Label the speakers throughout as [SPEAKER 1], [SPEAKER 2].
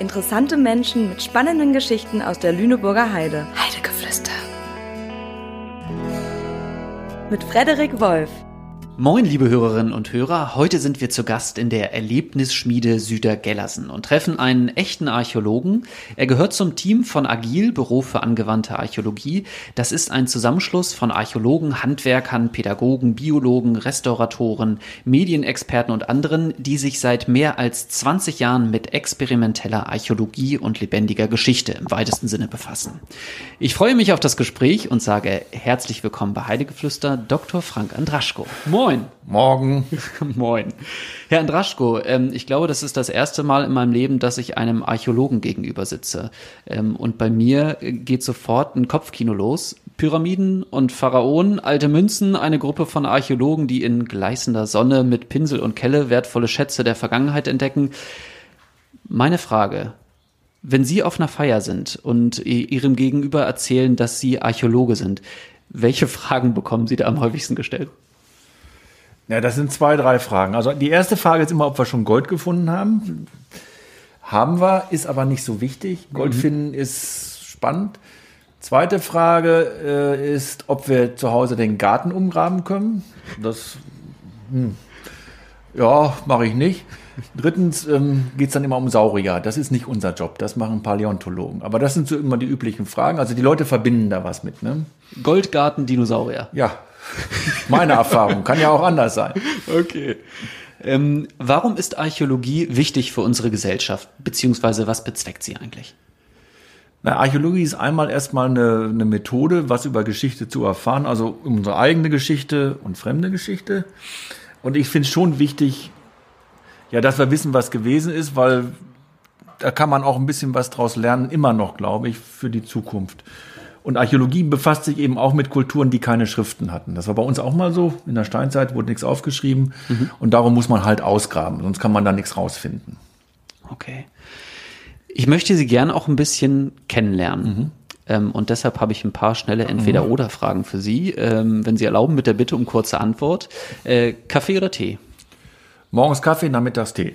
[SPEAKER 1] Interessante Menschen mit spannenden Geschichten aus der Lüneburger Heide.
[SPEAKER 2] Heidegeflüster.
[SPEAKER 1] Mit Frederik Wolf.
[SPEAKER 3] Moin, liebe Hörerinnen und Hörer. Heute sind wir zu Gast in der Erlebnisschmiede Süder-Gellersen und treffen einen echten Archäologen. Er gehört zum Team von Agil, Büro für angewandte Archäologie. Das ist ein Zusammenschluss von Archäologen, Handwerkern, Pädagogen, Biologen, Restauratoren, Medienexperten und anderen, die sich seit mehr als 20 Jahren mit experimenteller Archäologie und lebendiger Geschichte im weitesten Sinne befassen. Ich freue mich auf das Gespräch und sage herzlich willkommen bei Heidegeflüster Dr. Frank Andraschko.
[SPEAKER 4] Moin. Morgen.
[SPEAKER 3] Moin. Herr Andraschko, ähm, ich glaube, das ist das erste Mal in meinem Leben, dass ich einem Archäologen gegenüber sitze. Ähm, und bei mir geht sofort ein Kopfkino los. Pyramiden und Pharaonen, alte Münzen, eine Gruppe von Archäologen, die in gleißender Sonne mit Pinsel und Kelle wertvolle Schätze der Vergangenheit entdecken. Meine Frage, wenn Sie auf einer Feier sind und Ihrem Gegenüber erzählen, dass Sie Archäologe sind, welche Fragen bekommen Sie da am häufigsten gestellt?
[SPEAKER 4] Ja, das sind zwei, drei Fragen. Also die erste Frage ist immer, ob wir schon Gold gefunden haben. Haben wir, ist aber nicht so wichtig. Gold mhm. finden ist spannend. Zweite Frage äh, ist, ob wir zu Hause den Garten umgraben können. Das, hm, ja, mache ich nicht. Drittens ähm, geht es dann immer um Saurier. Das ist nicht unser Job. Das machen Paläontologen. Aber das sind so immer die üblichen Fragen. Also die Leute verbinden da was mit. Ne?
[SPEAKER 3] Goldgarten, Dinosaurier.
[SPEAKER 4] Ja, meine Erfahrung. Kann ja auch anders sein.
[SPEAKER 3] Okay. Ähm, warum ist Archäologie wichtig für unsere Gesellschaft? Beziehungsweise was bezweckt sie eigentlich?
[SPEAKER 4] Na, Archäologie ist einmal erstmal eine, eine Methode, was über Geschichte zu erfahren, also unsere eigene Geschichte und fremde Geschichte. Und ich finde es schon wichtig, ja, dass wir wissen, was gewesen ist, weil da kann man auch ein bisschen was draus lernen, immer noch, glaube ich, für die Zukunft. Und Archäologie befasst sich eben auch mit Kulturen, die keine Schriften hatten. Das war bei uns auch mal so. In der Steinzeit wurde nichts aufgeschrieben. Mhm. Und darum muss man halt ausgraben, sonst kann man da nichts rausfinden.
[SPEAKER 3] Okay. Ich möchte Sie gern auch ein bisschen kennenlernen. Mhm. Ähm, und deshalb habe ich ein paar schnelle Entweder-Oder-Fragen für Sie. Ähm, wenn Sie erlauben, mit der Bitte um kurze Antwort. Äh, Kaffee oder Tee?
[SPEAKER 4] Morgens Kaffee, nachmittags Tee.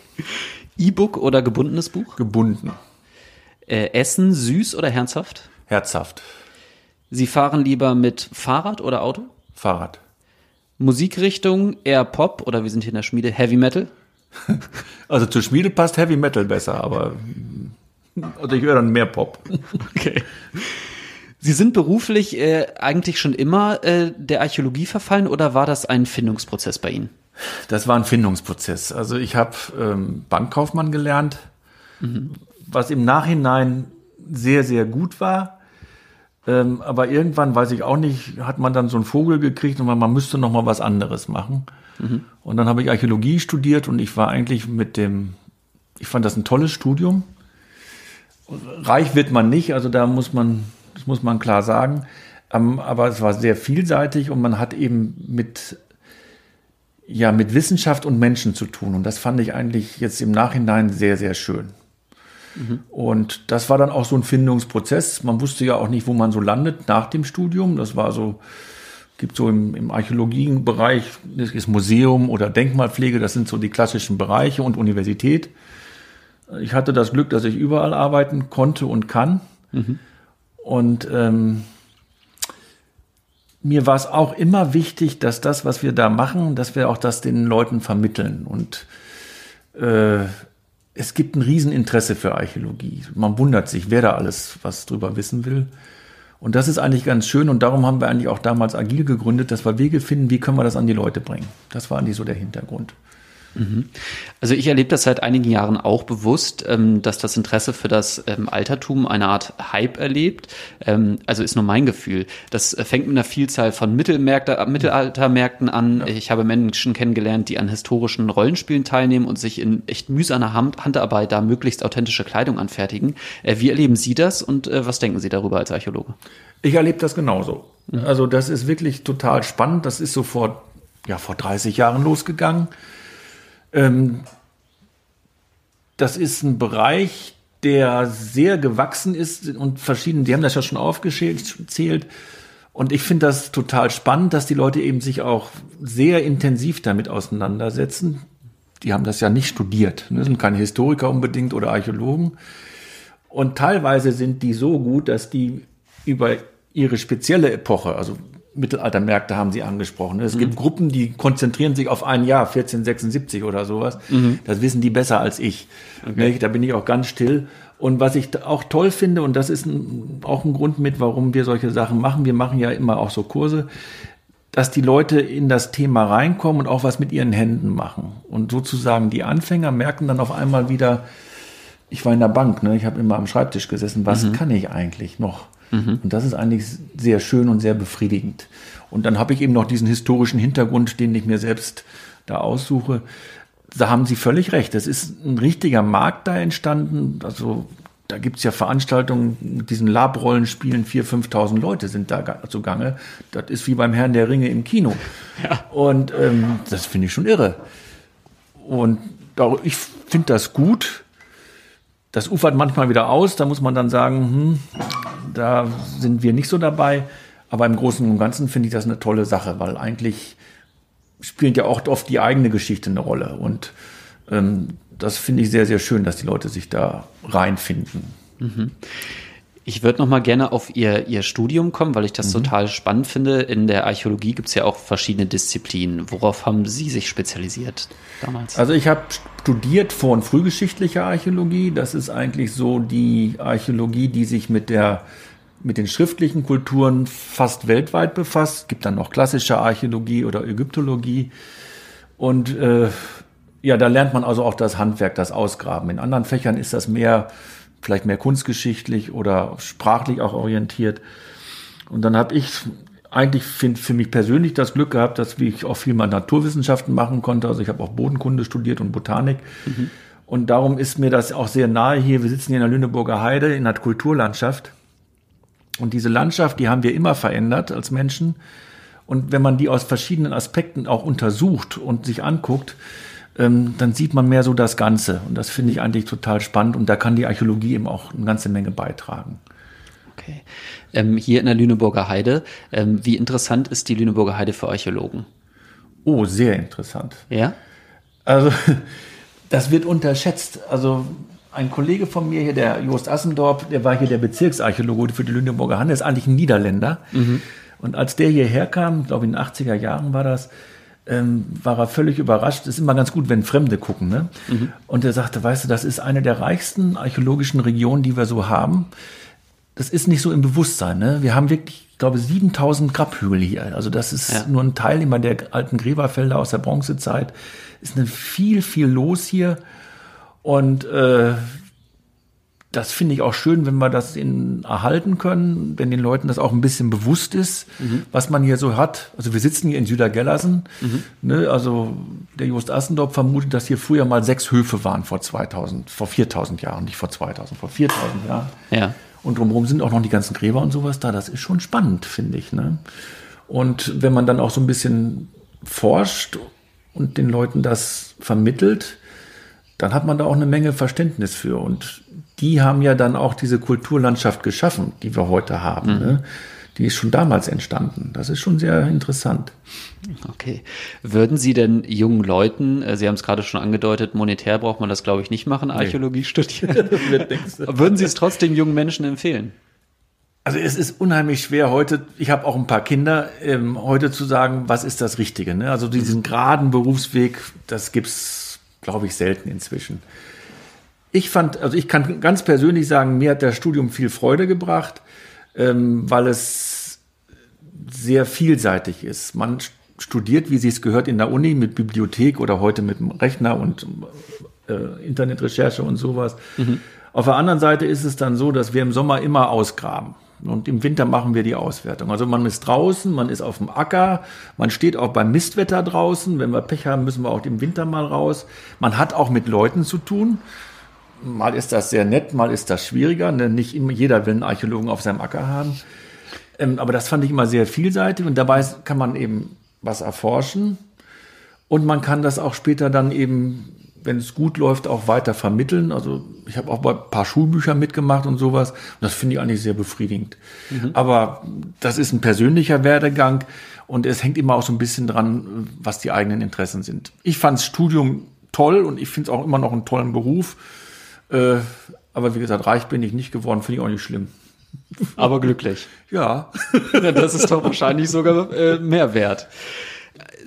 [SPEAKER 3] E-Book oder gebundenes Buch?
[SPEAKER 4] Gebunden.
[SPEAKER 3] Äh, Essen süß oder herzhaft?
[SPEAKER 4] Herzhaft.
[SPEAKER 3] Sie fahren lieber mit Fahrrad oder Auto?
[SPEAKER 4] Fahrrad.
[SPEAKER 3] Musikrichtung eher Pop oder wir sind hier in der Schmiede Heavy Metal?
[SPEAKER 4] Also zur Schmiede passt Heavy Metal besser, aber also ich höre dann mehr Pop.
[SPEAKER 3] Okay. Sie sind beruflich äh, eigentlich schon immer äh, der Archäologie verfallen oder war das ein Findungsprozess bei Ihnen?
[SPEAKER 4] Das war ein Findungsprozess. Also ich habe ähm, Bankkaufmann gelernt, mhm. was im Nachhinein sehr, sehr gut war. Ähm, aber irgendwann, weiß ich auch nicht, hat man dann so einen Vogel gekriegt und man, man müsste noch mal was anderes machen. Mhm. Und dann habe ich Archäologie studiert und ich war eigentlich mit dem, ich fand das ein tolles Studium. Reich wird man nicht, also da muss man, das muss man klar sagen. Ähm, aber es war sehr vielseitig und man hat eben mit, ja, mit Wissenschaft und Menschen zu tun. Und das fand ich eigentlich jetzt im Nachhinein sehr, sehr schön. Und das war dann auch so ein Findungsprozess. Man wusste ja auch nicht, wo man so landet nach dem Studium. Das war so, gibt so im, im Archäologiebereich, das ist Museum oder Denkmalpflege, das sind so die klassischen Bereiche und Universität. Ich hatte das Glück, dass ich überall arbeiten konnte und kann. Mhm. Und ähm, mir war es auch immer wichtig, dass das, was wir da machen, dass wir auch das den Leuten vermitteln. Und äh, es gibt ein Rieseninteresse für Archäologie. Man wundert sich, wer da alles was drüber wissen will. Und das ist eigentlich ganz schön und darum haben wir eigentlich auch damals Agil gegründet, dass wir Wege finden, wie können wir das an die Leute bringen. Das war eigentlich so der Hintergrund.
[SPEAKER 3] Mhm. Also ich erlebe das seit einigen Jahren auch bewusst, ähm, dass das Interesse für das ähm, Altertum eine Art Hype erlebt. Ähm, also ist nur mein Gefühl. Das äh, fängt mit einer Vielzahl von äh, Mittelaltermärkten an. Ich habe Menschen kennengelernt, die an historischen Rollenspielen teilnehmen und sich in echt mühsamer Handarbeit da möglichst authentische Kleidung anfertigen. Äh, wie erleben Sie das und was denken Sie darüber als Archäologe?
[SPEAKER 4] Ich erlebe das genauso. Mhm. Also das ist wirklich total spannend. Das ist so vor, ja, vor 30 Jahren losgegangen. Ähm, das ist ein Bereich, der sehr gewachsen ist und verschieden, die haben das ja schon aufgezählt. Und ich finde das total spannend, dass die Leute eben sich auch sehr intensiv damit auseinandersetzen. die haben das ja nicht studiert, ne? sind keine Historiker unbedingt oder Archäologen. Und teilweise sind die so gut, dass die über ihre spezielle Epoche, also Mittelaltermärkte haben Sie angesprochen. Es mhm. gibt Gruppen, die konzentrieren sich auf ein Jahr, 1476 oder sowas. Mhm. Das wissen die besser als ich. Okay. Da bin ich auch ganz still. Und was ich auch toll finde, und das ist ein, auch ein Grund mit, warum wir solche Sachen machen, wir machen ja immer auch so Kurse, dass die Leute in das Thema reinkommen und auch was mit ihren Händen machen. Und sozusagen die Anfänger merken dann auf einmal wieder, ich war in der Bank, ne? ich habe immer am Schreibtisch gesessen, was mhm. kann ich eigentlich noch? Mhm. Und das ist eigentlich sehr schön und sehr befriedigend. Und dann habe ich eben noch diesen historischen Hintergrund, den ich mir selbst da aussuche. Da haben Sie völlig recht. Es ist ein richtiger Markt da entstanden. Also da gibt's ja Veranstaltungen mit diesen Labrollenspielen, 4.000, 5.000 Leute sind da zugange. Das ist wie beim Herrn der Ringe im Kino. Ja. Und ähm, das finde ich schon irre. Und ich finde das gut. Das ufert manchmal wieder aus. Da muss man dann sagen, hm, da sind wir nicht so dabei. Aber im Großen und Ganzen finde ich das eine tolle Sache, weil eigentlich spielt ja auch oft die eigene Geschichte eine Rolle. Und ähm, das finde ich sehr, sehr schön, dass die Leute sich da reinfinden. Mhm.
[SPEAKER 3] Ich würde noch mal gerne auf Ihr, Ihr Studium kommen, weil ich das mhm. total spannend finde. In der Archäologie gibt es ja auch verschiedene Disziplinen. Worauf haben Sie sich spezialisiert damals?
[SPEAKER 4] Also ich habe studiert vor- und frühgeschichtliche Archäologie. Das ist eigentlich so die Archäologie, die sich mit der mit den schriftlichen Kulturen fast weltweit befasst. Es gibt dann noch klassische Archäologie oder Ägyptologie. Und äh, ja, da lernt man also auch das Handwerk, das Ausgraben. In anderen Fächern ist das mehr, vielleicht mehr kunstgeschichtlich oder sprachlich auch orientiert. Und dann habe ich eigentlich find, für mich persönlich das Glück gehabt, dass ich auch viel mal Naturwissenschaften machen konnte. Also ich habe auch Bodenkunde studiert und Botanik. Mhm. Und darum ist mir das auch sehr nahe hier. Wir sitzen hier in der Lüneburger Heide in der Kulturlandschaft. Und diese Landschaft, die haben wir immer verändert als Menschen. Und wenn man die aus verschiedenen Aspekten auch untersucht und sich anguckt, ähm, dann sieht man mehr so das Ganze. Und das finde ich eigentlich total spannend. Und da kann die Archäologie eben auch eine ganze Menge beitragen.
[SPEAKER 3] Okay. Ähm, hier in der Lüneburger Heide, ähm, wie interessant ist die Lüneburger Heide für Archäologen?
[SPEAKER 4] Oh, sehr interessant.
[SPEAKER 3] Ja?
[SPEAKER 4] Also, das wird unterschätzt. Also, ein Kollege von mir hier, der Jost Assendorp, der war hier der Bezirksarchäologe für die Lüneburger Heide, ist eigentlich ein Niederländer. Mhm. Und als der hierher kam, glaube ich in den 80er Jahren war das, ähm, war er völlig überrascht. Es ist immer ganz gut, wenn Fremde gucken. Ne? Mhm. Und er sagte, weißt du, das ist eine der reichsten archäologischen Regionen, die wir so haben. Das ist nicht so im Bewusstsein. Ne? Wir haben wirklich, ich glaube, 7000 Grabhügel hier. Also das ist ja. nur ein Teil immer der alten Gräberfelder aus der Bronzezeit. Ist eine viel, viel los hier. Und äh, das finde ich auch schön, wenn wir das in, erhalten können, wenn den Leuten das auch ein bisschen bewusst ist, mhm. was man hier so hat. Also wir sitzen hier in Südergellersen. Mhm. Ne, also der Just Assendorf vermutet, dass hier früher mal sechs Höfe waren vor 2000, vor 4000 Jahren, nicht vor 2000, vor 4000 Jahren.
[SPEAKER 3] Ja.
[SPEAKER 4] Und drumherum sind auch noch die ganzen Gräber und sowas da. Das ist schon spannend, finde ich. Ne? Und wenn man dann auch so ein bisschen forscht und den Leuten das vermittelt, dann hat man da auch eine Menge Verständnis für. Und die haben ja dann auch diese Kulturlandschaft geschaffen, die wir heute haben. Mhm. Ne? Die ist schon damals entstanden. Das ist schon sehr interessant.
[SPEAKER 3] Okay. Würden Sie denn jungen Leuten, äh, Sie haben es gerade schon angedeutet, monetär braucht man das, glaube ich, nicht machen, Archäologie nee. studieren. Würden Sie es trotzdem jungen Menschen empfehlen?
[SPEAKER 4] Also es ist unheimlich schwer heute, ich habe auch ein paar Kinder, ähm, heute zu sagen, was ist das Richtige. Ne? Also diesen mhm. geraden Berufsweg, das gibt's, glaube ich, selten inzwischen. Ich fand, also ich kann ganz persönlich sagen, mir hat das Studium viel Freude gebracht, ähm, weil es sehr vielseitig ist. Man studiert, wie sie es gehört, in der Uni mit Bibliothek oder heute mit dem Rechner und äh, Internetrecherche und sowas. Mhm. Auf der anderen Seite ist es dann so, dass wir im Sommer immer ausgraben. Und im Winter machen wir die Auswertung. Also man ist draußen, man ist auf dem Acker, man steht auch beim Mistwetter draußen. Wenn wir Pech haben, müssen wir auch im Winter mal raus. Man hat auch mit Leuten zu tun. Mal ist das sehr nett, mal ist das schwieriger. Ne? Nicht immer jeder will einen Archäologen auf seinem Acker haben. Ähm, aber das fand ich immer sehr vielseitig und dabei kann man eben was erforschen und man kann das auch später dann eben, wenn es gut läuft, auch weiter vermitteln. Also ich habe auch bei ein paar Schulbüchern mitgemacht und sowas. Und das finde ich eigentlich sehr befriedigend. Mhm. Aber das ist ein persönlicher Werdegang und es hängt immer auch so ein bisschen dran, was die eigenen Interessen sind. Ich fand das Studium toll und ich finde es auch immer noch einen tollen Beruf. Äh, aber wie gesagt, reich bin ich nicht geworden, finde ich auch nicht schlimm.
[SPEAKER 3] Aber glücklich.
[SPEAKER 4] Ja.
[SPEAKER 3] das ist doch wahrscheinlich sogar äh, mehr wert.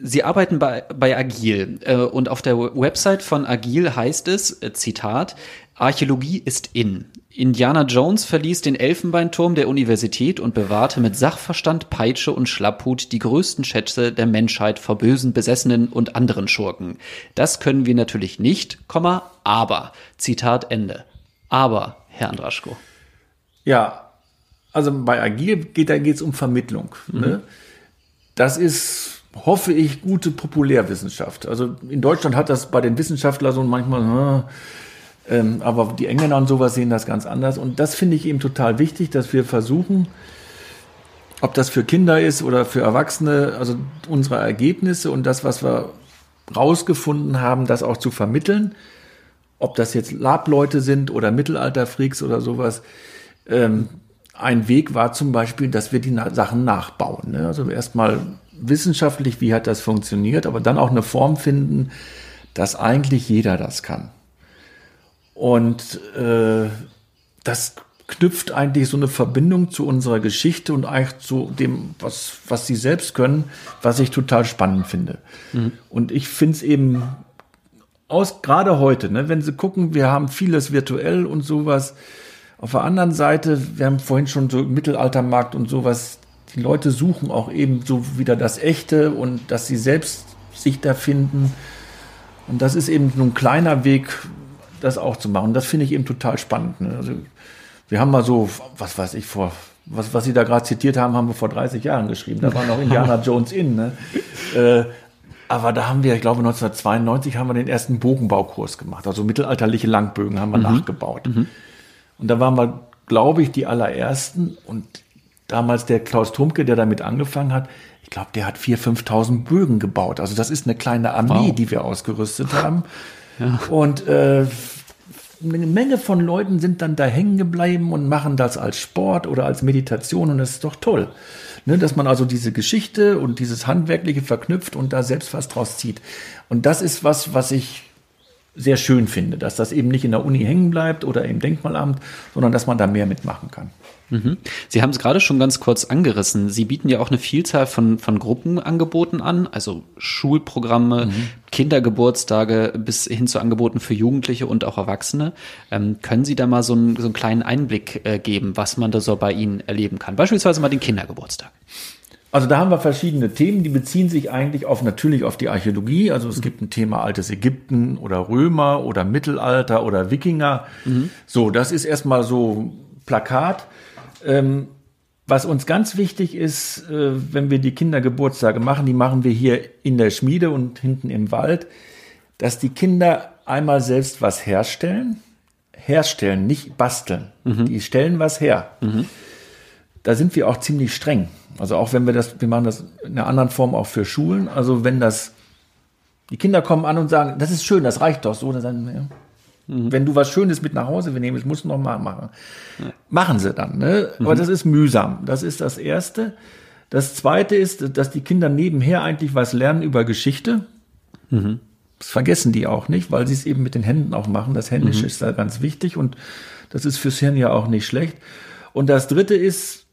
[SPEAKER 3] Sie arbeiten bei, bei Agil äh, und auf der Website von Agil heißt es, äh, Zitat, Archäologie ist in. Indiana Jones verließ den Elfenbeinturm der Universität und bewahrte mit Sachverstand, Peitsche und Schlapphut die größten Schätze der Menschheit vor bösen Besessenen und anderen Schurken. Das können wir natürlich nicht, aber. Zitat Ende. Aber, Herr Andraschko.
[SPEAKER 4] Ja, also bei Agil geht da geht's um Vermittlung. Mhm. Ne? Das ist, hoffe ich, gute Populärwissenschaft. Also in Deutschland hat das bei den Wissenschaftlern so manchmal, äh, ähm, aber die Engländer und sowas sehen das ganz anders. Und das finde ich eben total wichtig, dass wir versuchen, ob das für Kinder ist oder für Erwachsene, also unsere Ergebnisse und das, was wir rausgefunden haben, das auch zu vermitteln. Ob das jetzt Lab-Leute sind oder Mittelalter-Freaks oder sowas. Ähm, ein Weg war zum Beispiel, dass wir die Sachen nachbauen. Ne? Also erstmal wissenschaftlich, wie hat das funktioniert, aber dann auch eine Form finden, dass eigentlich jeder das kann. Und äh, das knüpft eigentlich so eine Verbindung zu unserer Geschichte und eigentlich zu dem, was, was sie selbst können, was ich total spannend finde. Mhm. Und ich finde es eben aus, gerade heute, ne, wenn Sie gucken, wir haben vieles virtuell und sowas. Auf der anderen Seite, wir haben vorhin schon so Mittelaltermarkt und sowas, die Leute suchen auch eben so wieder das Echte und dass sie selbst sich da finden. Und das ist eben so ein kleiner Weg, das auch zu machen. Das finde ich eben total spannend. Ne? Also, wir haben mal so, was weiß ich, vor, was, was Sie da gerade zitiert haben, haben wir vor 30 Jahren geschrieben. Da war noch Indiana Jones in. Ne? Äh, aber da haben wir, ich glaube 1992 haben wir den ersten Bogenbaukurs gemacht. Also mittelalterliche Langbögen haben wir mhm. nachgebaut. Mhm. Und da waren wir, glaube ich, die allerersten. Und damals der Klaus Trumke, der damit angefangen hat, ich glaube, der hat 4.000, 5.000 Bögen gebaut. Also das ist eine kleine Armee, wow. die wir ausgerüstet haben. Und äh, eine Menge von Leuten sind dann da hängen geblieben und machen das als Sport oder als Meditation und das ist doch toll. Ne, dass man also diese Geschichte und dieses Handwerkliche verknüpft und da selbst was draus zieht. Und das ist was, was ich sehr schön finde, dass das eben nicht in der Uni hängen bleibt oder im Denkmalamt, sondern dass man da mehr mitmachen kann.
[SPEAKER 3] Mhm. Sie haben es gerade schon ganz kurz angerissen. Sie bieten ja auch eine Vielzahl von, von Gruppenangeboten an, also Schulprogramme, mhm. Kindergeburtstage bis hin zu Angeboten für Jugendliche und auch Erwachsene. Ähm, können Sie da mal so einen, so einen kleinen Einblick äh, geben, was man da so bei Ihnen erleben kann? Beispielsweise mal den Kindergeburtstag.
[SPEAKER 4] Also da haben wir verschiedene Themen, die beziehen sich eigentlich auf natürlich auf die Archäologie. Also es mhm. gibt ein Thema altes Ägypten oder Römer oder Mittelalter oder Wikinger. Mhm. So, das ist erstmal so Plakat. Ähm, was uns ganz wichtig ist, äh, wenn wir die Kindergeburtstage machen, die machen wir hier in der Schmiede und hinten im Wald, dass die Kinder einmal selbst was herstellen. Herstellen, nicht basteln. Mhm. Die stellen was her. Mhm. Da sind wir auch ziemlich streng. Also auch wenn wir das, wir machen das in einer anderen Form auch für Schulen. Also wenn das, die Kinder kommen an und sagen, das ist schön, das reicht doch so, dann sagen wir, Mhm. Wenn du was Schönes mit nach Hause nehmen willst, musst du noch mal machen. Ja. Machen sie dann. Ne? Mhm. Aber das ist mühsam. Das ist das Erste. Das Zweite ist, dass die Kinder nebenher eigentlich was lernen über Geschichte. Mhm. Das vergessen die auch nicht, weil sie es eben mit den Händen auch machen. Das Händische mhm. ist da ganz wichtig und das ist fürs Hirn ja auch nicht schlecht. Und das Dritte ist,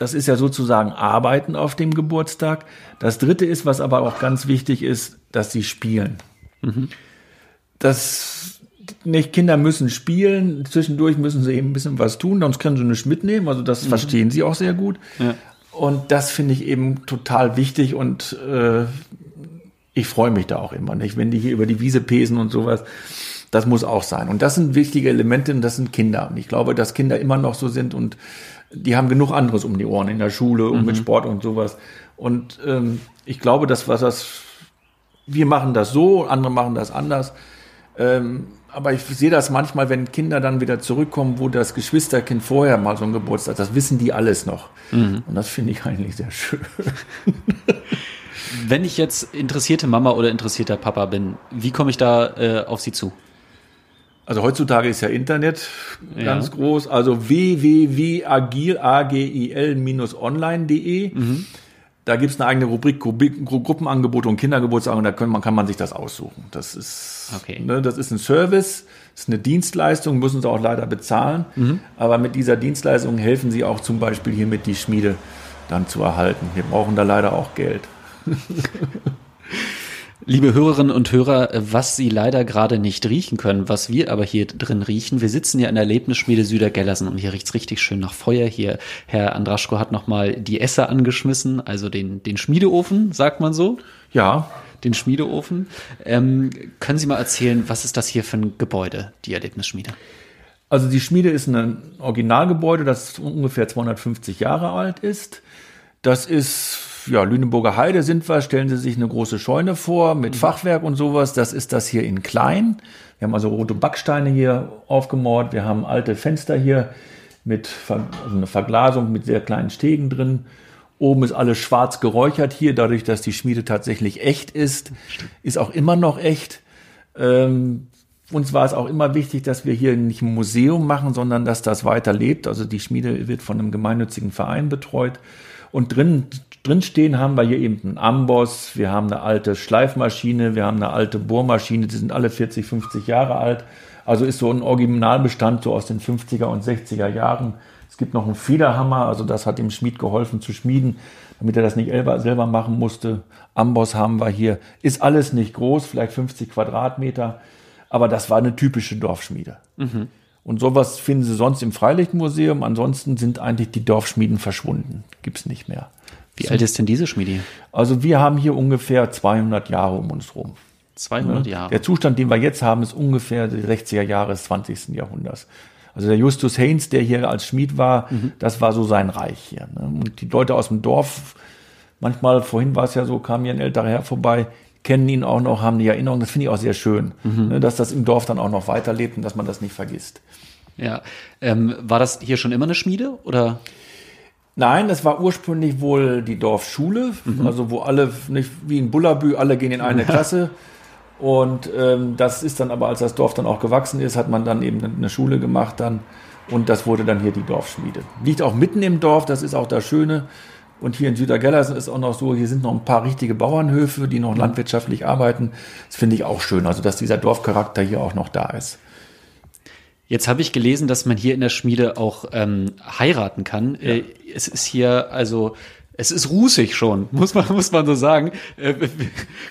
[SPEAKER 4] das ist ja sozusagen Arbeiten auf dem Geburtstag. Das Dritte ist, was aber auch ganz wichtig ist, dass sie spielen. Mhm. Das nicht, Kinder müssen spielen, zwischendurch müssen sie eben ein bisschen was tun, sonst können sie nicht mitnehmen. Also das mhm. verstehen sie auch sehr gut. Ja. Und das finde ich eben total wichtig und äh, ich freue mich da auch immer nicht, wenn die hier über die Wiese pesen und sowas. Das muss auch sein. Und das sind wichtige Elemente und das sind Kinder. Und ich glaube, dass Kinder immer noch so sind und die haben genug anderes um die Ohren in der Schule und mhm. mit Sport und sowas. Und ähm, ich glaube, dass was das, wir machen das so, andere machen das anders. Ähm, aber ich sehe das manchmal, wenn Kinder dann wieder zurückkommen, wo das Geschwisterkind vorher mal so ein Geburtstag, das wissen die alles noch. Mhm. Und das finde ich eigentlich sehr schön.
[SPEAKER 3] Wenn ich jetzt interessierte Mama oder interessierter Papa bin, wie komme ich da äh, auf Sie zu?
[SPEAKER 4] Also heutzutage ist ja Internet ganz ja. groß, also www.agil-online.de. Mhm. Da gibt es eine eigene Rubrik Gruppenangebote und Kindergeburtstage und da kann man, kann man sich das aussuchen. Das ist, okay. ne, das ist ein Service, das ist eine Dienstleistung, müssen sie auch leider bezahlen. Mhm. Aber mit dieser Dienstleistung helfen sie auch zum Beispiel hiermit die Schmiede dann zu erhalten. Wir brauchen da leider auch Geld.
[SPEAKER 3] Liebe Hörerinnen und Hörer, was Sie leider gerade nicht riechen können, was wir aber hier drin riechen, wir sitzen ja in der Erlebnisschmiede Südergellersen und hier riecht's richtig schön nach Feuer. Hier, Herr Andraschko hat nochmal die Esser angeschmissen, also den, den Schmiedeofen, sagt man so?
[SPEAKER 4] Ja.
[SPEAKER 3] Den Schmiedeofen. Ähm, können Sie mal erzählen, was ist das hier für ein Gebäude, die Erlebnisschmiede?
[SPEAKER 4] Also die Schmiede ist ein Originalgebäude, das ungefähr 250 Jahre alt ist. Das ist ja, Lüneburger Heide sind wir, stellen Sie sich eine große Scheune vor mit mhm. Fachwerk und sowas. Das ist das hier in klein. Wir haben also rote Backsteine hier aufgemauert. Wir haben alte Fenster hier mit also eine Verglasung mit sehr kleinen Stegen drin. Oben ist alles schwarz geräuchert hier, dadurch, dass die Schmiede tatsächlich echt ist. Ist auch immer noch echt. Ähm, uns war es auch immer wichtig, dass wir hier nicht ein Museum machen, sondern dass das weiterlebt. Also die Schmiede wird von einem gemeinnützigen Verein betreut. Und drin Drinstehen haben wir hier eben einen Amboss, wir haben eine alte Schleifmaschine, wir haben eine alte Bohrmaschine, die sind alle 40, 50 Jahre alt. Also ist so ein Originalbestand so aus den 50er und 60er Jahren. Es gibt noch einen Federhammer, also das hat dem Schmied geholfen zu schmieden, damit er das nicht selber machen musste. Amboss haben wir hier. Ist alles nicht groß, vielleicht 50 Quadratmeter, aber das war eine typische Dorfschmiede. Mhm. Und sowas finden Sie sonst im Freilichtmuseum. Ansonsten sind eigentlich die Dorfschmieden verschwunden. Gibt's nicht mehr.
[SPEAKER 3] Wie alt ist denn diese Schmiede?
[SPEAKER 4] Also wir haben hier ungefähr 200 Jahre um uns rum.
[SPEAKER 3] 200 ne? Jahre.
[SPEAKER 4] Der Zustand, den wir jetzt haben, ist ungefähr die 60er Jahre des 20. Jahrhunderts. Also der Justus Haynes, der hier als Schmied war, mhm. das war so sein Reich hier. Ne? Und die Leute aus dem Dorf, manchmal, vorhin war es ja so, kam hier ein älterer Herr vorbei, kennen ihn auch noch, haben die Erinnerung. Das finde ich auch sehr schön, mhm. ne? dass das im Dorf dann auch noch weiterlebt und dass man das nicht vergisst.
[SPEAKER 3] Ja, ähm, war das hier schon immer eine Schmiede oder?
[SPEAKER 4] Nein, das war ursprünglich wohl die Dorfschule, mhm. also wo alle, nicht wie in Bullabü, alle gehen in eine Klasse. Und ähm, das ist dann aber, als das Dorf dann auch gewachsen ist, hat man dann eben eine Schule gemacht dann. Und das wurde dann hier die Dorfschmiede. Liegt auch mitten im Dorf, das ist auch das Schöne. Und hier in Südergellersen ist auch noch so, hier sind noch ein paar richtige Bauernhöfe, die noch landwirtschaftlich arbeiten. Das finde ich auch schön, also dass dieser Dorfcharakter hier auch noch da ist.
[SPEAKER 3] Jetzt habe ich gelesen, dass man hier in der Schmiede auch ähm, heiraten kann. Ja. Äh, es ist hier also es ist rußig schon, muss man, muss man so sagen. Äh,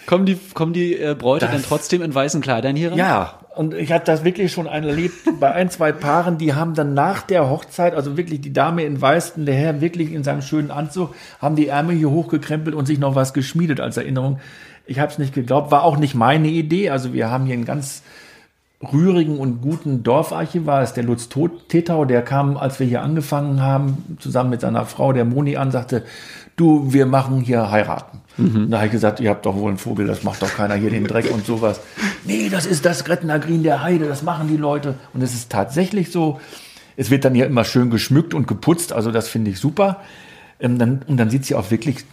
[SPEAKER 3] kommen die, kommen die äh, Bräute das, dann trotzdem in weißen Kleidern hier rein?
[SPEAKER 4] Ja, und ich hatte das wirklich schon erlebt bei ein, zwei Paaren, die haben dann nach der Hochzeit, also wirklich die Dame in Weißen, der Herr wirklich in seinem schönen Anzug, haben die Ärmel hier hochgekrempelt und sich noch was geschmiedet als Erinnerung. Ich habe es nicht geglaubt, war auch nicht meine Idee. Also wir haben hier ein ganz rührigen und guten Dorfarchivar ist der Lutz Tetau, der kam, als wir hier angefangen haben, zusammen mit seiner Frau, der Moni, an, sagte, du, wir machen hier heiraten. Mhm. Da habe ich gesagt, ihr habt doch wohl einen Vogel, das macht doch keiner hier den Dreck und sowas. Nee, das ist das Grettener Green der Heide, das machen die Leute. Und es ist tatsächlich so. Es wird dann ja immer schön geschmückt und geputzt, also das finde ich super. Ähm, dann, und dann sieht sie auch wirklich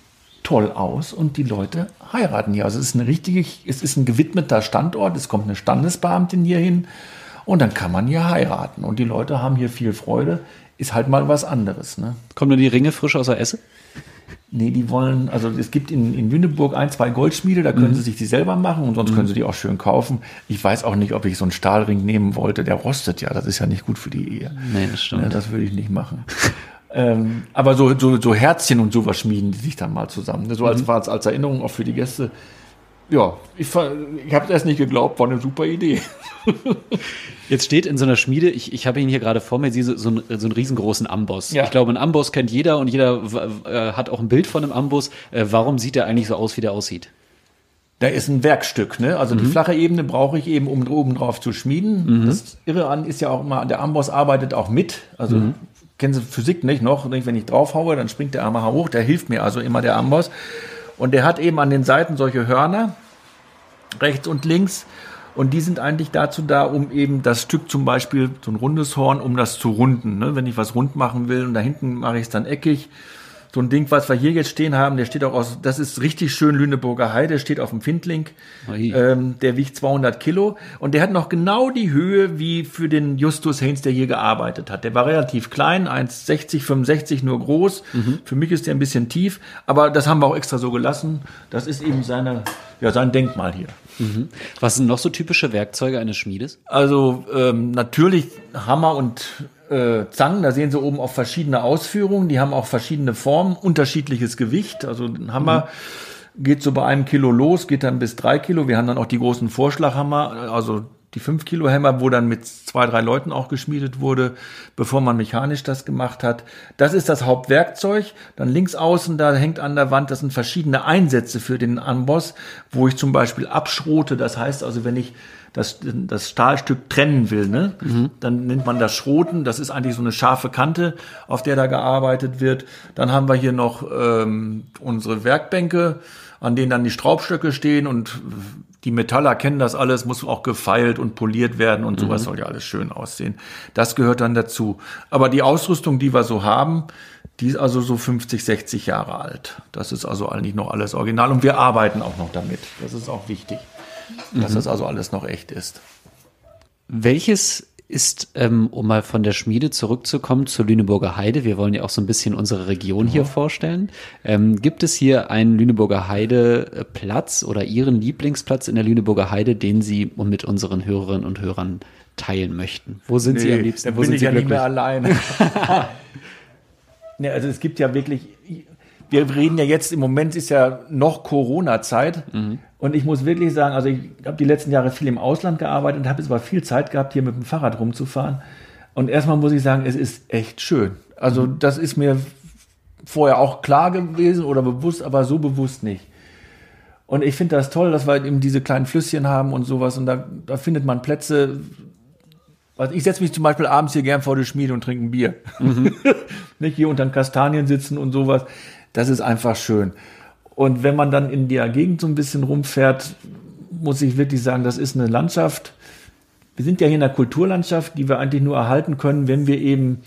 [SPEAKER 4] toll aus und die Leute heiraten hier. Also es ist eine richtige, es ist ein gewidmeter Standort, es kommt eine Standesbeamtin hier hin und dann kann man hier heiraten. Und die Leute haben hier viel Freude. Ist halt mal was anderes. Ne?
[SPEAKER 3] Kommen nur die Ringe frisch aus der Esse?
[SPEAKER 4] Nee, die wollen, also es gibt in, in Lüneburg ein, zwei Goldschmiede, da können mhm. sie sich die selber machen und sonst mhm. können sie die auch schön kaufen. Ich weiß auch nicht, ob ich so einen Stahlring nehmen wollte, der rostet ja, das ist ja nicht gut für die Ehe.
[SPEAKER 3] Nee, das stimmt. Ja,
[SPEAKER 4] das würde ich nicht machen. Ähm, aber so, so, so Herzchen und sowas schmieden die sich dann mal zusammen. So als, mhm. als, als Erinnerung auch für die Gäste. Ja, ich, ich habe es erst nicht geglaubt, war eine super Idee.
[SPEAKER 3] Jetzt steht in so einer Schmiede, ich, ich habe ihn hier gerade vor mir, so, so, einen, so einen riesengroßen Amboss. Ja. Ich glaube, einen Amboss kennt jeder und jeder äh, hat auch ein Bild von einem Amboss. Äh, warum sieht er eigentlich so aus, wie der aussieht?
[SPEAKER 4] Da ist ein Werkstück, ne? Also mhm. die flache Ebene brauche ich eben, um oben drauf zu schmieden. Mhm. Das Irre an ist ja auch immer, der Amboss arbeitet auch mit. Also mhm kennen Sie Physik nicht noch? Wenn ich draufhaue, dann springt der Arm hoch. Der hilft mir also immer, der Amboss. Und der hat eben an den Seiten solche Hörner, rechts und links. Und die sind eigentlich dazu da, um eben das Stück zum Beispiel, so ein rundes Horn, um das zu runden. Ne? Wenn ich was rund machen will und da hinten mache ich es dann eckig, so ein Ding, was wir hier jetzt stehen haben, der steht auch aus, das ist richtig schön Lüneburger Heide, steht auf dem Findling. Ähm, der wiegt 200 Kilo und der hat noch genau die Höhe wie für den Justus Haynes, der hier gearbeitet hat. Der war relativ klein, 1,60, 65, nur groß. Mhm. Für mich ist der ein bisschen tief, aber das haben wir auch extra so gelassen. Das ist eben seine, ja, sein Denkmal hier.
[SPEAKER 3] Mhm. Was sind noch so typische Werkzeuge eines Schmiedes?
[SPEAKER 4] Also ähm, natürlich Hammer und äh, Zangen, da sehen Sie oben auch verschiedene Ausführungen, die haben auch verschiedene Formen, unterschiedliches Gewicht. Also ein Hammer mhm. geht so bei einem Kilo los, geht dann bis drei Kilo. Wir haben dann auch die großen Vorschlaghammer, also die 5 Kilo Hämmer, wo dann mit zwei, drei Leuten auch geschmiedet wurde, bevor man mechanisch das gemacht hat. Das ist das Hauptwerkzeug. Dann links außen, da hängt an der Wand, das sind verschiedene Einsätze für den Amboss, wo ich zum Beispiel abschrote. Das heißt also, wenn ich das, das Stahlstück trennen will, ne? Mhm. dann nennt man das Schroten. Das ist eigentlich so eine scharfe Kante, auf der da gearbeitet wird. Dann haben wir hier noch ähm, unsere Werkbänke, an denen dann die Straubstöcke stehen und die Metaller kennen das alles, muss auch gefeilt und poliert werden und sowas mhm. soll ja alles schön aussehen. Das gehört dann dazu. Aber die Ausrüstung, die wir so haben, die ist also so 50, 60 Jahre alt. Das ist also eigentlich noch alles original und wir arbeiten auch noch damit. Das ist auch wichtig dass mhm. das also alles noch echt ist.
[SPEAKER 3] Welches ist, ähm, um mal von der Schmiede zurückzukommen zur Lüneburger Heide, wir wollen ja auch so ein bisschen unsere Region hier vorstellen. Ähm, gibt es hier einen Lüneburger Heide Platz oder Ihren Lieblingsplatz in der Lüneburger Heide, den Sie mit unseren Hörerinnen und Hörern teilen möchten? Wo sind nee, Sie am liebsten? Wo
[SPEAKER 4] bin
[SPEAKER 3] sind
[SPEAKER 4] ich
[SPEAKER 3] Sie
[SPEAKER 4] ja glücklich? nicht mehr alleine. nee, also es gibt ja wirklich, wir reden ja jetzt, im Moment ist ja noch Corona-Zeit. Mhm. Und ich muss wirklich sagen, also ich habe die letzten Jahre viel im Ausland gearbeitet und habe jetzt aber viel Zeit gehabt, hier mit dem Fahrrad rumzufahren. Und erstmal muss ich sagen, es ist echt schön. Also mhm. das ist mir vorher auch klar gewesen oder bewusst, aber so bewusst nicht. Und ich finde das toll, dass wir eben diese kleinen Flüsschen haben und sowas. Und da, da findet man Plätze. Also ich setze mich zum Beispiel abends hier gern vor die Schmiede und trinke ein Bier. Mhm. nicht hier unter den Kastanien sitzen und sowas. Das ist einfach schön. Und wenn man dann in der Gegend so ein bisschen rumfährt, muss ich wirklich sagen, das ist eine Landschaft. Wir sind ja hier in einer Kulturlandschaft, die wir eigentlich nur erhalten können, wenn wir eben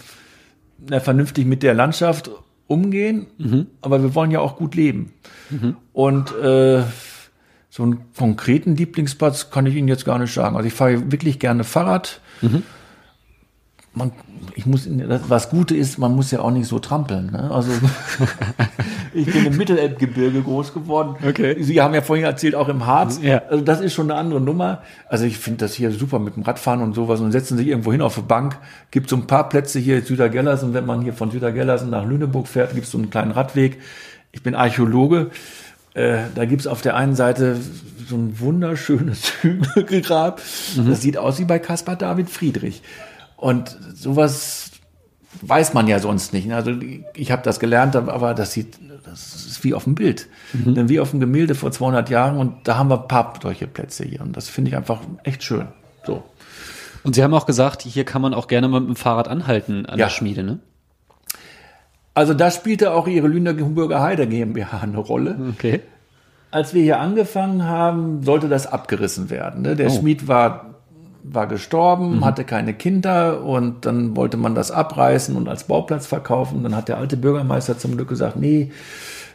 [SPEAKER 4] na, vernünftig mit der Landschaft umgehen. Mhm. Aber wir wollen ja auch gut leben. Mhm. Und äh, so einen konkreten Lieblingsplatz kann ich Ihnen jetzt gar nicht sagen. Also ich fahre wirklich gerne Fahrrad. Mhm man, ich muss, was Gute ist, man muss ja auch nicht so trampeln. Ne? Also ich bin im Mittelelbgebirge groß geworden. Okay. Sie haben ja vorhin erzählt, auch im Harz. Ja. Also das ist schon eine andere Nummer. Also ich finde das hier super mit dem Radfahren und sowas und setzen sich irgendwo hin auf eine Bank. Gibt so ein paar Plätze hier in Südergellers und wenn man hier von Südergellers nach Lüneburg fährt, gibt es so einen kleinen Radweg. Ich bin Archäologe. Äh, da gibt's auf der einen Seite so ein wunderschönes Hügelgrab. Mhm. Das sieht aus wie bei Caspar David Friedrich. Und sowas weiß man ja sonst nicht. Also ich habe das gelernt, aber das sieht, das ist wie auf dem Bild. Mhm. Wie auf dem Gemälde vor 200 Jahren und da haben wir ein paar solche Plätze hier und das finde ich einfach echt schön. So.
[SPEAKER 3] Und Sie haben auch gesagt, hier kann man auch gerne mal mit dem Fahrrad anhalten an ja. der Schmiede, ne?
[SPEAKER 4] Also da spielte auch Ihre Lüneburger Heide GmbH eine Rolle. Okay. Als wir hier angefangen haben, sollte das abgerissen werden. Ne? Der oh. Schmied war war gestorben, mhm. hatte keine Kinder und dann wollte man das abreißen und als Bauplatz verkaufen. Dann hat der alte Bürgermeister zum Glück gesagt, nee,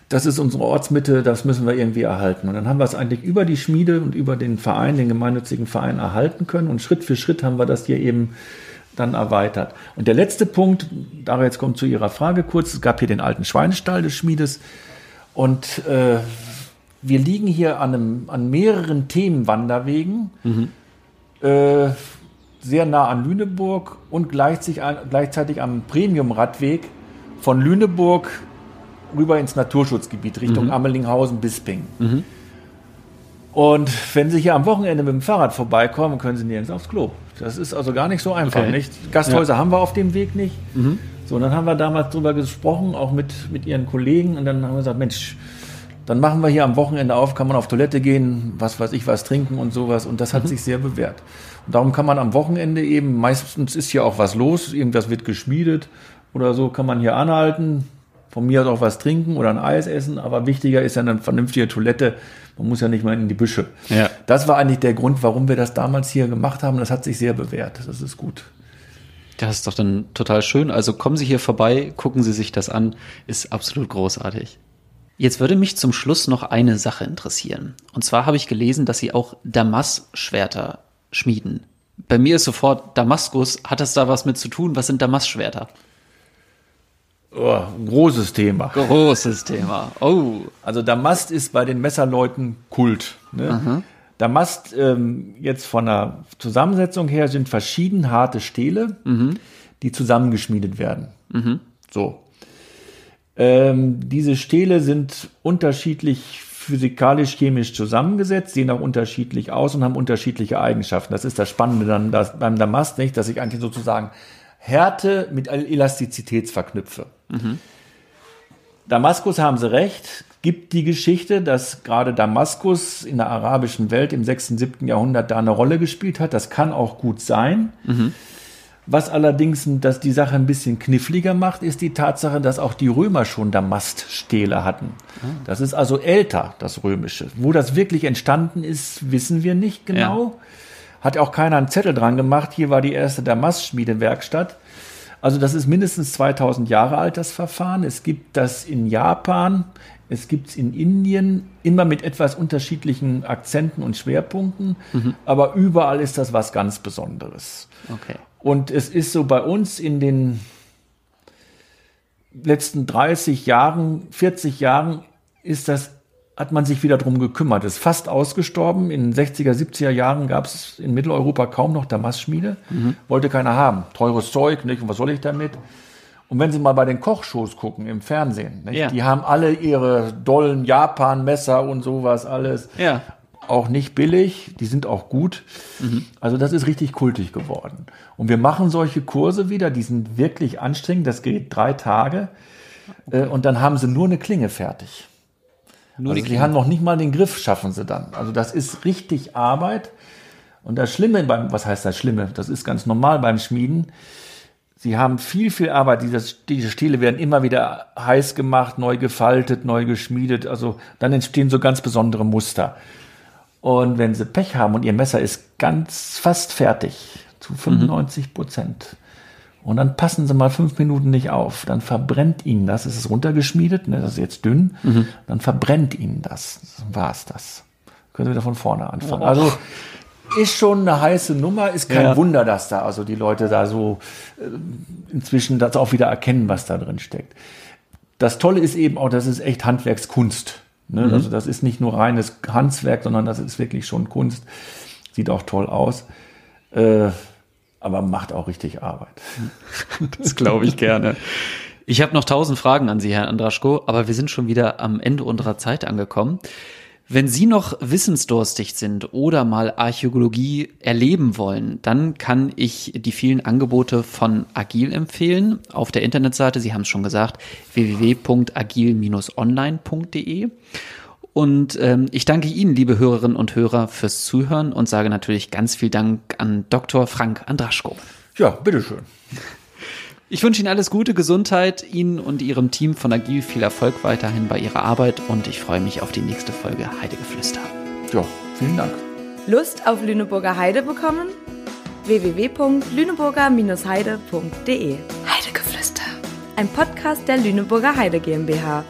[SPEAKER 4] das ist unsere Ortsmitte, das müssen wir irgendwie erhalten. Und dann haben wir es eigentlich über die Schmiede und über den Verein, den gemeinnützigen Verein erhalten können und Schritt für Schritt haben wir das hier eben dann erweitert. Und der letzte Punkt, da jetzt kommt zu Ihrer Frage kurz, es gab hier den alten Schweinestall des Schmiedes und äh, wir liegen hier an, einem, an mehreren Themenwanderwegen. Mhm äh, sehr nah an Lüneburg und gleichzeitig am Premium-Radweg von Lüneburg rüber ins Naturschutzgebiet Richtung mhm. Ammelinghausen-Bisping. Mhm. Und wenn Sie hier am Wochenende mit dem Fahrrad vorbeikommen, können Sie nirgends aufs Klo. Das ist also gar nicht so einfach, okay. nicht? Gasthäuser ja. haben wir auf dem Weg nicht. Mhm. So, und dann haben wir damals darüber gesprochen, auch mit, mit Ihren Kollegen, und dann haben wir gesagt, Mensch, dann machen wir hier am Wochenende auf, kann man auf Toilette gehen, was weiß ich, was trinken und sowas. Und das hat mhm. sich sehr bewährt. Und darum kann man am Wochenende eben, meistens ist hier auch was los, irgendwas wird geschmiedet oder so, kann man hier anhalten, von mir aus auch was trinken oder ein Eis essen. Aber wichtiger ist ja eine vernünftige Toilette. Man muss ja nicht mal in die Büsche. Ja. Das war eigentlich der Grund, warum wir das damals hier gemacht haben. Das hat sich sehr bewährt. Das ist gut.
[SPEAKER 3] Das ist doch dann total schön. Also kommen Sie hier vorbei, gucken Sie sich das an. Ist absolut großartig. Jetzt würde mich zum Schluss noch eine Sache interessieren. Und zwar habe ich gelesen, dass Sie auch Damas-Schwerter schmieden. Bei mir ist sofort Damaskus. Hat das da was mit zu tun? Was sind Damas-Schwerter?
[SPEAKER 4] Oh, großes Thema.
[SPEAKER 3] Großes Thema. Oh.
[SPEAKER 4] Also Damast ist bei den Messerleuten Kult. Ne? Damast ähm, jetzt von der Zusammensetzung her sind verschieden harte Stähle, die zusammengeschmiedet werden. So. Ähm, diese Stähle sind unterschiedlich physikalisch-chemisch zusammengesetzt, sehen auch unterschiedlich aus und haben unterschiedliche Eigenschaften. Das ist das Spannende dann das, beim Damast nicht, dass ich eigentlich sozusagen Härte mit Elastizität verknüpfe. Damaskus haben sie recht, gibt die Geschichte, dass gerade Damaskus in der arabischen Welt im 6., 7. Jahrhundert da eine Rolle gespielt hat. Das kann auch gut sein. Was allerdings dass die Sache ein bisschen kniffliger macht, ist die Tatsache, dass auch die Römer schon Damaststähle hatten. Das ist also älter, das Römische. Wo das wirklich entstanden ist, wissen wir nicht genau. Hat auch keiner einen Zettel dran gemacht. Hier war die erste Damastschmiedewerkstatt. Also das ist mindestens 2000 Jahre alt, das Verfahren. Es gibt das in Japan, es gibt es in Indien, immer mit etwas unterschiedlichen Akzenten und Schwerpunkten. Aber überall ist das was ganz Besonderes.
[SPEAKER 3] Okay.
[SPEAKER 4] Und es ist so bei uns in den letzten 30 Jahren, 40 Jahren ist das, hat man sich wieder drum gekümmert. Es ist fast ausgestorben. In den 60er, 70er Jahren gab es in Mitteleuropa kaum noch Damastschmiede. Wollte keiner haben. Teures Zeug, nicht? Und was soll ich damit? Und wenn Sie mal bei den Kochshows gucken im Fernsehen?
[SPEAKER 3] Ja.
[SPEAKER 4] die haben alle ihre dollen Japan-Messer und sowas alles.
[SPEAKER 3] Ja.
[SPEAKER 4] Auch nicht billig, die sind auch gut. Also das ist richtig kultig geworden. Und wir machen solche Kurse wieder, die sind wirklich anstrengend. Das geht drei Tage. Äh, Und dann haben sie nur eine Klinge fertig.
[SPEAKER 3] Nur
[SPEAKER 4] also
[SPEAKER 3] die
[SPEAKER 4] haben noch nicht mal den Griff, schaffen sie dann. Also das ist richtig Arbeit. Und das Schlimme beim, was heißt das Schlimme? Das ist ganz normal beim Schmieden. Sie haben viel, viel Arbeit. Diese, diese Stiele werden immer wieder heiß gemacht, neu gefaltet, neu geschmiedet. Also dann entstehen so ganz besondere Muster. Und wenn sie Pech haben und ihr Messer ist ganz fast fertig, zu 95 Prozent, und dann passen sie mal fünf Minuten nicht auf, dann verbrennt ihnen das. Es ist runtergeschmiedet, ne, das ist jetzt dünn, dann verbrennt ihnen das. Dann war es das. Können Sie wieder von vorne anfangen. Also ist schon eine heiße Nummer, ist kein
[SPEAKER 3] Ja.
[SPEAKER 4] Wunder, dass da also die Leute da so äh, inzwischen das auch wieder erkennen, was da drin steckt. Das Tolle ist eben auch, das ist echt Handwerkskunst. Ne? Also das ist nicht nur reines Handwerk, sondern das ist wirklich schon Kunst. Sieht auch toll aus. Äh, aber macht auch richtig Arbeit.
[SPEAKER 3] Das glaube ich gerne. Ich habe noch tausend Fragen an Sie, Herr Andraschko, aber wir sind schon wieder am Ende unserer Zeit angekommen. Wenn Sie noch wissensdurstig sind oder mal Archäologie erleben wollen, dann kann ich die vielen Angebote von Agil empfehlen. Auf der Internetseite, Sie haben es schon gesagt, www.agil-online.de. Und ähm, ich danke Ihnen, liebe Hörerinnen und Hörer, fürs Zuhören und sage natürlich ganz viel Dank an Dr. Frank Andraschko.
[SPEAKER 4] Ja, bitteschön.
[SPEAKER 3] Ich wünsche Ihnen alles Gute, Gesundheit, Ihnen und Ihrem Team von Agil viel Erfolg weiterhin bei Ihrer Arbeit und ich freue mich auf die nächste Folge Heidegeflüster.
[SPEAKER 4] Ja, vielen Dank.
[SPEAKER 1] Lust auf Lüneburger Heide bekommen? www.lüneburger-heide.de Heidegeflüster. Ein Podcast der Lüneburger Heide GmbH.